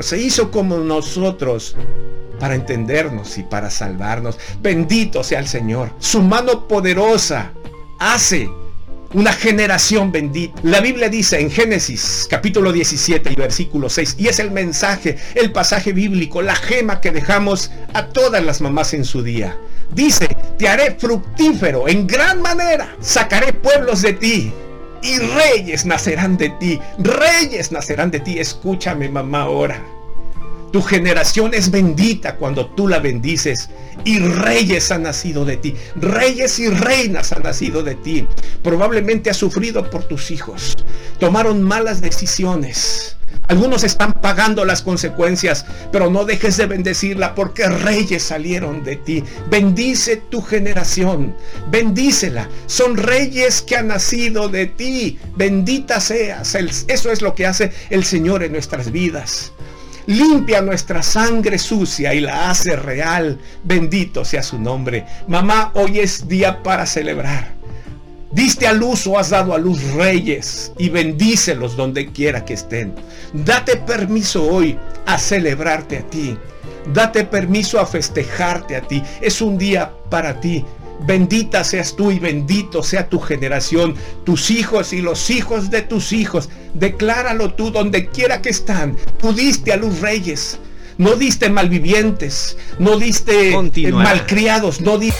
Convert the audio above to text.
Se hizo como nosotros para entendernos y para salvarnos. Bendito sea el Señor. Su mano poderosa hace una generación bendita. La Biblia dice en Génesis capítulo 17 y versículo 6, y es el mensaje, el pasaje bíblico, la gema que dejamos a todas las mamás en su día. Dice, te haré fructífero en gran manera, sacaré pueblos de ti. Y reyes nacerán de ti, reyes nacerán de ti. Escúchame mamá ahora. Tu generación es bendita cuando tú la bendices y reyes han nacido de ti. Reyes y reinas han nacido de ti. Probablemente has sufrido por tus hijos. Tomaron malas decisiones. Algunos están pagando las consecuencias, pero no dejes de bendecirla porque reyes salieron de ti. Bendice tu generación, bendícela. Son reyes que han nacido de ti. Bendita seas. Eso es lo que hace el Señor en nuestras vidas limpia nuestra sangre sucia y la hace real. Bendito sea su nombre. Mamá, hoy es día para celebrar. Diste a luz o has dado a luz reyes y bendícelos donde quiera que estén. Date permiso hoy a celebrarte a ti. Date permiso a festejarte a ti. Es un día para ti. Bendita seas tú y bendito sea tu generación, tus hijos y los hijos de tus hijos. Decláralo tú donde quiera que están. Tú diste a luz reyes. No diste malvivientes. No diste eh, malcriados. No diste...